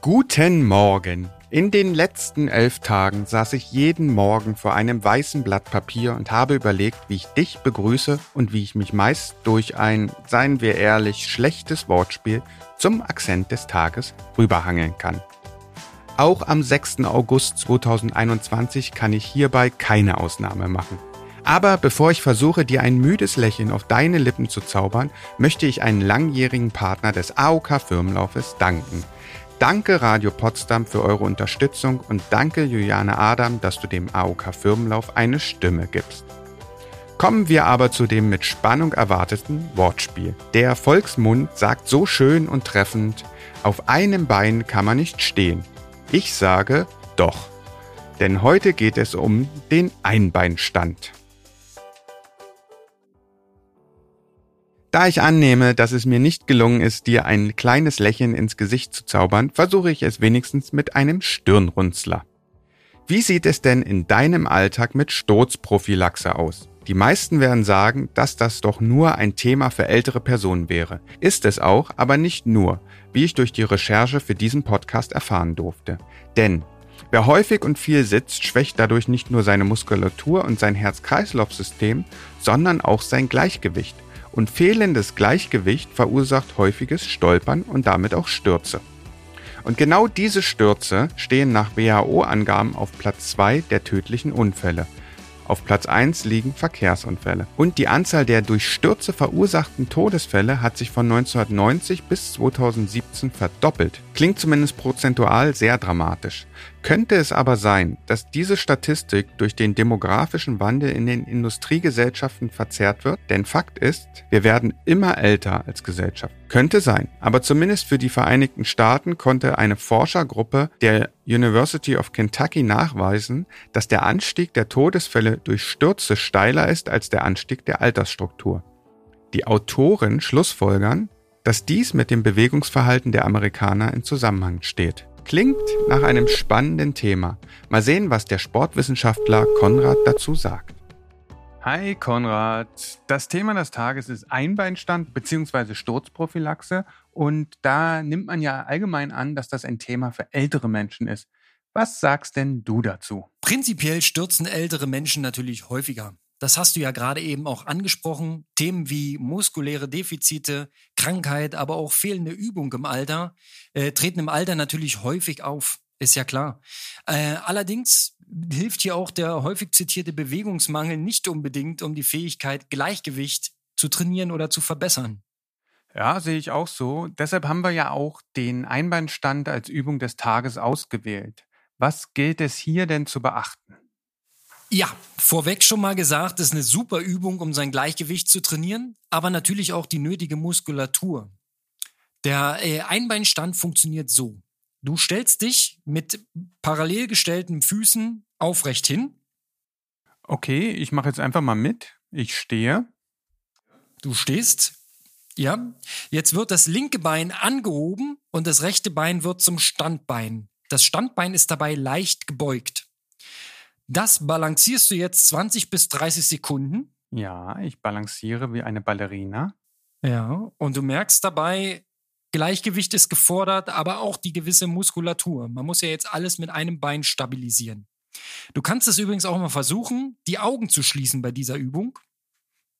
Guten Morgen. In den letzten elf Tagen saß ich jeden Morgen vor einem weißen Blatt Papier und habe überlegt, wie ich dich begrüße und wie ich mich meist durch ein, seien wir ehrlich, schlechtes Wortspiel zum Akzent des Tages rüberhangeln kann. Auch am 6. August 2021 kann ich hierbei keine Ausnahme machen. Aber bevor ich versuche, dir ein müdes Lächeln auf deine Lippen zu zaubern, möchte ich einen langjährigen Partner des AOK Firmenlaufes danken – Danke Radio Potsdam für eure Unterstützung und danke Juliane Adam, dass du dem AOK Firmenlauf eine Stimme gibst. Kommen wir aber zu dem mit Spannung erwarteten Wortspiel. Der Volksmund sagt so schön und treffend, auf einem Bein kann man nicht stehen. Ich sage doch. Denn heute geht es um den Einbeinstand. Da ich annehme, dass es mir nicht gelungen ist, dir ein kleines Lächeln ins Gesicht zu zaubern, versuche ich es wenigstens mit einem Stirnrunzler. Wie sieht es denn in deinem Alltag mit Sturzprophylaxe aus? Die meisten werden sagen, dass das doch nur ein Thema für ältere Personen wäre. Ist es auch, aber nicht nur, wie ich durch die Recherche für diesen Podcast erfahren durfte. Denn wer häufig und viel sitzt, schwächt dadurch nicht nur seine Muskulatur und sein Herz-Kreislauf-System, sondern auch sein Gleichgewicht und fehlendes Gleichgewicht verursacht häufiges Stolpern und damit auch Stürze. Und genau diese Stürze stehen nach WHO-Angaben auf Platz 2 der tödlichen Unfälle auf Platz 1 liegen Verkehrsunfälle. Und die Anzahl der durch Stürze verursachten Todesfälle hat sich von 1990 bis 2017 verdoppelt. Klingt zumindest prozentual sehr dramatisch. Könnte es aber sein, dass diese Statistik durch den demografischen Wandel in den Industriegesellschaften verzerrt wird? Denn Fakt ist, wir werden immer älter als Gesellschaft. Könnte sein, aber zumindest für die Vereinigten Staaten konnte eine Forschergruppe der University of Kentucky nachweisen, dass der Anstieg der Todesfälle durch Stürze steiler ist als der Anstieg der Altersstruktur. Die Autoren schlussfolgern, dass dies mit dem Bewegungsverhalten der Amerikaner in Zusammenhang steht. Klingt nach einem spannenden Thema. Mal sehen, was der Sportwissenschaftler Konrad dazu sagt. Hi Konrad, das Thema des Tages ist Einbeinstand bzw. Sturzprophylaxe und da nimmt man ja allgemein an, dass das ein Thema für ältere Menschen ist. Was sagst denn du dazu? Prinzipiell stürzen ältere Menschen natürlich häufiger. Das hast du ja gerade eben auch angesprochen. Themen wie muskuläre Defizite, Krankheit, aber auch fehlende Übung im Alter äh, treten im Alter natürlich häufig auf. Ist ja klar. Äh, allerdings hilft hier auch der häufig zitierte Bewegungsmangel nicht unbedingt, um die Fähigkeit, Gleichgewicht zu trainieren oder zu verbessern. Ja, sehe ich auch so. Deshalb haben wir ja auch den Einbeinstand als Übung des Tages ausgewählt. Was gilt es hier denn zu beachten? Ja, vorweg schon mal gesagt, ist eine super Übung, um sein Gleichgewicht zu trainieren, aber natürlich auch die nötige Muskulatur. Der äh, Einbeinstand funktioniert so. Du stellst dich mit parallel gestellten Füßen aufrecht hin. Okay, ich mache jetzt einfach mal mit. Ich stehe. Du stehst. Ja. Jetzt wird das linke Bein angehoben und das rechte Bein wird zum Standbein. Das Standbein ist dabei leicht gebeugt. Das balancierst du jetzt 20 bis 30 Sekunden. Ja, ich balanciere wie eine Ballerina. Ja, und du merkst dabei, Gleichgewicht ist gefordert, aber auch die gewisse Muskulatur. Man muss ja jetzt alles mit einem Bein stabilisieren. Du kannst es übrigens auch mal versuchen, die Augen zu schließen bei dieser Übung.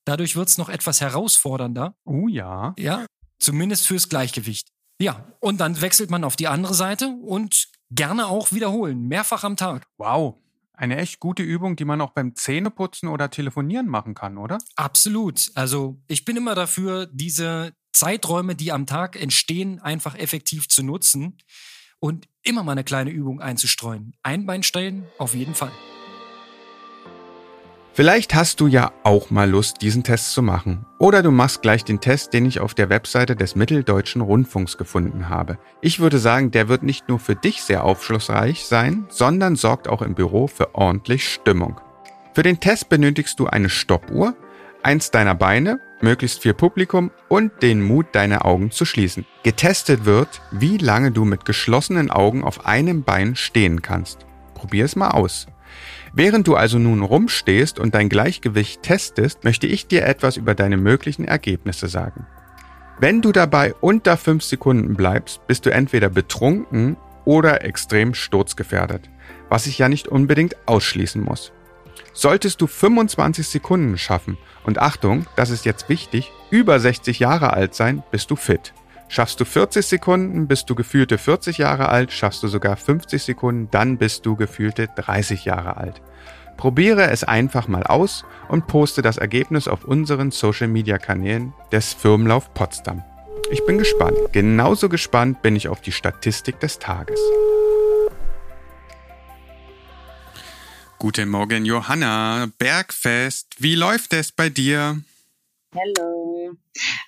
Dadurch wird es noch etwas herausfordernder. Oh ja. Ja, zumindest fürs Gleichgewicht. Ja, und dann wechselt man auf die andere Seite und gerne auch wiederholen, mehrfach am Tag. Wow, eine echt gute Übung, die man auch beim Zähneputzen oder Telefonieren machen kann, oder? Absolut. Also ich bin immer dafür, diese Zeiträume, die am Tag entstehen, einfach effektiv zu nutzen und immer mal eine kleine Übung einzustreuen. Einbeinstellen auf jeden Fall. Vielleicht hast du ja auch mal Lust, diesen Test zu machen. Oder du machst gleich den Test, den ich auf der Webseite des Mitteldeutschen Rundfunks gefunden habe. Ich würde sagen, der wird nicht nur für dich sehr aufschlussreich sein, sondern sorgt auch im Büro für ordentlich Stimmung. Für den Test benötigst du eine Stoppuhr, eins deiner Beine, möglichst viel Publikum und den Mut, deine Augen zu schließen. Getestet wird, wie lange du mit geschlossenen Augen auf einem Bein stehen kannst. Probier es mal aus. Während du also nun rumstehst und dein Gleichgewicht testest, möchte ich dir etwas über deine möglichen Ergebnisse sagen. Wenn du dabei unter 5 Sekunden bleibst, bist du entweder betrunken oder extrem sturzgefährdet, was ich ja nicht unbedingt ausschließen muss. Solltest du 25 Sekunden schaffen und Achtung, das ist jetzt wichtig, über 60 Jahre alt sein, bist du fit. Schaffst du 40 Sekunden, bist du gefühlte 40 Jahre alt, schaffst du sogar 50 Sekunden, dann bist du gefühlte 30 Jahre alt. Probiere es einfach mal aus und poste das Ergebnis auf unseren Social Media Kanälen des Firmenlauf Potsdam. Ich bin gespannt. Genauso gespannt bin ich auf die Statistik des Tages. Guten Morgen, Johanna. Bergfest. Wie läuft es bei dir? Hallo.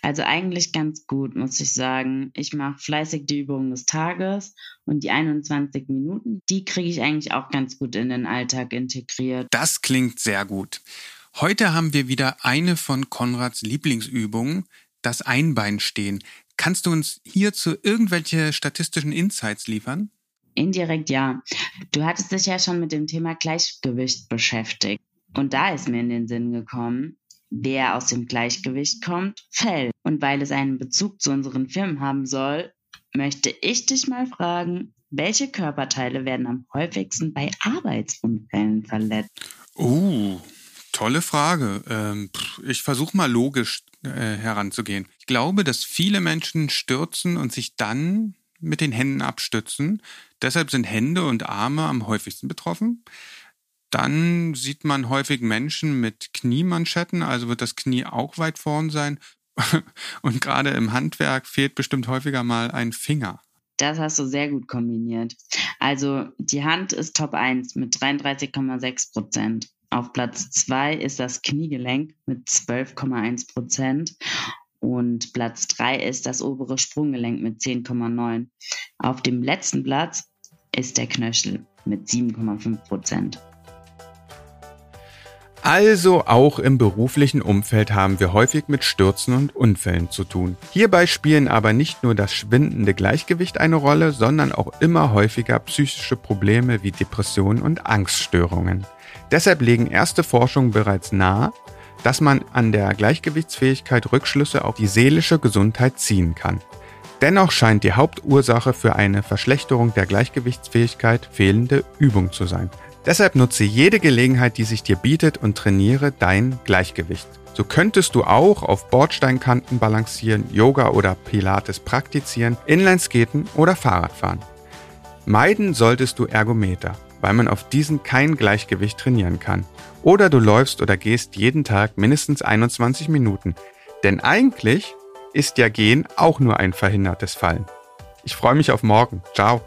Also eigentlich ganz gut, muss ich sagen. Ich mache fleißig die Übungen des Tages und die 21 Minuten, die kriege ich eigentlich auch ganz gut in den Alltag integriert. Das klingt sehr gut. Heute haben wir wieder eine von Konrads Lieblingsübungen, das Einbeinstehen. Kannst du uns hierzu irgendwelche statistischen Insights liefern? Indirekt ja. Du hattest dich ja schon mit dem Thema Gleichgewicht beschäftigt. Und da ist mir in den Sinn gekommen, wer aus dem Gleichgewicht kommt, fällt. Und weil es einen Bezug zu unseren Firmen haben soll, möchte ich dich mal fragen, welche Körperteile werden am häufigsten bei Arbeitsunfällen verletzt? Oh, tolle Frage. Ähm, ich versuche mal logisch äh, heranzugehen. Ich glaube, dass viele Menschen stürzen und sich dann mit den Händen abstützen. Deshalb sind Hände und Arme am häufigsten betroffen. Dann sieht man häufig Menschen mit Kniemanschetten, also wird das Knie auch weit vorn sein. Und gerade im Handwerk fehlt bestimmt häufiger mal ein Finger. Das hast du sehr gut kombiniert. Also die Hand ist Top 1 mit 33,6 Prozent. Auf Platz 2 ist das Kniegelenk mit 12,1 Prozent. Und Platz 3 ist das obere Sprunggelenk mit 10,9. Auf dem letzten Platz ist der Knöchel mit 7,5 Prozent. Also auch im beruflichen Umfeld haben wir häufig mit Stürzen und Unfällen zu tun. Hierbei spielen aber nicht nur das schwindende Gleichgewicht eine Rolle, sondern auch immer häufiger psychische Probleme wie Depressionen und Angststörungen. Deshalb legen erste Forschungen bereits nahe, dass man an der Gleichgewichtsfähigkeit Rückschlüsse auf die seelische Gesundheit ziehen kann. Dennoch scheint die Hauptursache für eine Verschlechterung der Gleichgewichtsfähigkeit fehlende Übung zu sein. Deshalb nutze jede Gelegenheit, die sich dir bietet und trainiere dein Gleichgewicht. So könntest du auch auf Bordsteinkanten balancieren, Yoga oder Pilates praktizieren, Inlineskaten oder Fahrradfahren. Meiden solltest du Ergometer, weil man auf diesen kein Gleichgewicht trainieren kann. Oder du läufst oder gehst jeden Tag mindestens 21 Minuten. Denn eigentlich ist ja Gehen auch nur ein verhindertes Fallen. Ich freue mich auf morgen. Ciao.